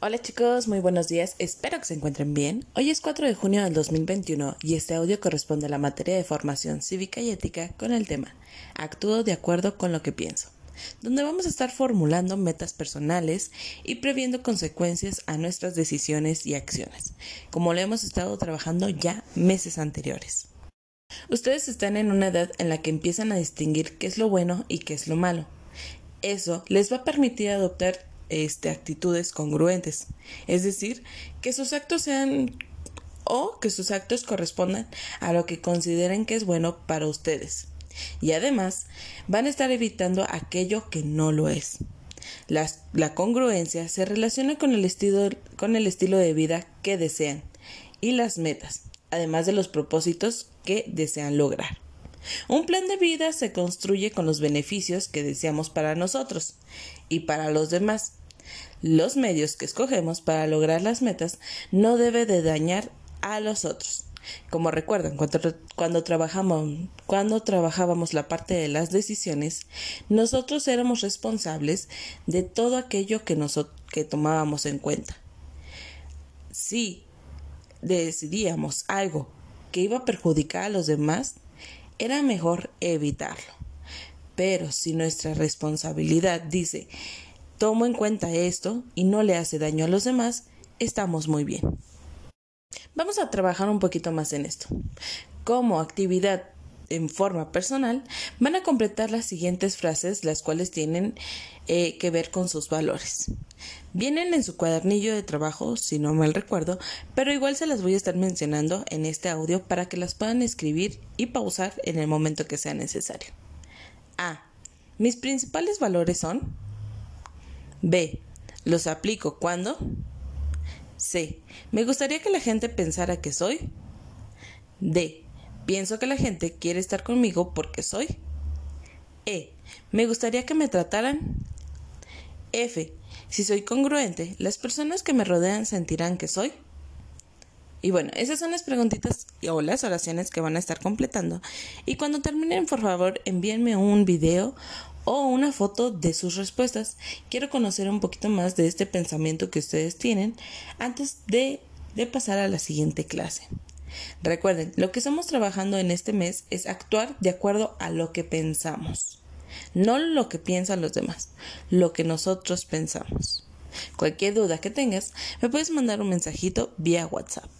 Hola chicos, muy buenos días, espero que se encuentren bien. Hoy es 4 de junio del 2021 y este audio corresponde a la materia de formación cívica y ética con el tema Actúo de acuerdo con lo que pienso, donde vamos a estar formulando metas personales y previendo consecuencias a nuestras decisiones y acciones, como lo hemos estado trabajando ya meses anteriores. Ustedes están en una edad en la que empiezan a distinguir qué es lo bueno y qué es lo malo. Eso les va a permitir adoptar este, actitudes congruentes, es decir, que sus actos sean o que sus actos correspondan a lo que consideren que es bueno para ustedes. Y además van a estar evitando aquello que no lo es. la congruencia se relaciona con el, estilo, con el estilo de vida que desean y las metas, además de los propósitos que desean lograr. Un plan de vida se construye con los beneficios que deseamos para nosotros y para los demás. Los medios que escogemos para lograr las metas no debe de dañar a los otros. Como recuerdan, cuando, trabajamos, cuando trabajábamos la parte de las decisiones, nosotros éramos responsables de todo aquello que, que tomábamos en cuenta. Si decidíamos algo que iba a perjudicar a los demás, era mejor evitarlo. Pero si nuestra responsabilidad dice tomo en cuenta esto y no le hace daño a los demás, estamos muy bien. Vamos a trabajar un poquito más en esto. Como actividad en forma personal, van a completar las siguientes frases, las cuales tienen eh, que ver con sus valores. Vienen en su cuadernillo de trabajo, si no mal recuerdo, pero igual se las voy a estar mencionando en este audio para que las puedan escribir y pausar en el momento que sea necesario. A. Mis principales valores son B. Los aplico cuando. C. Me gustaría que la gente pensara que soy. D. Pienso que la gente quiere estar conmigo porque soy. E. Me gustaría que me trataran. F. Si soy congruente, las personas que me rodean sentirán que soy. Y bueno, esas son las preguntitas o las oraciones que van a estar completando. Y cuando terminen, por favor, envíenme un video o una foto de sus respuestas. Quiero conocer un poquito más de este pensamiento que ustedes tienen antes de, de pasar a la siguiente clase. Recuerden, lo que estamos trabajando en este mes es actuar de acuerdo a lo que pensamos, no lo que piensan los demás, lo que nosotros pensamos. Cualquier duda que tengas, me puedes mandar un mensajito vía WhatsApp.